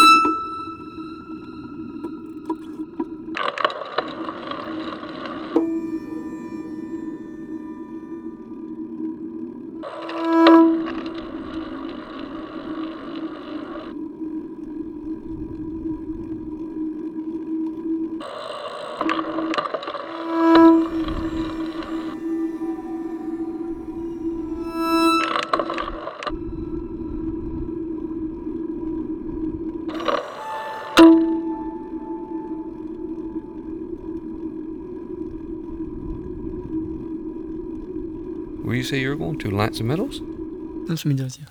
you Will you say you're going to? Lance and Meadows? Those Meadows, yeah.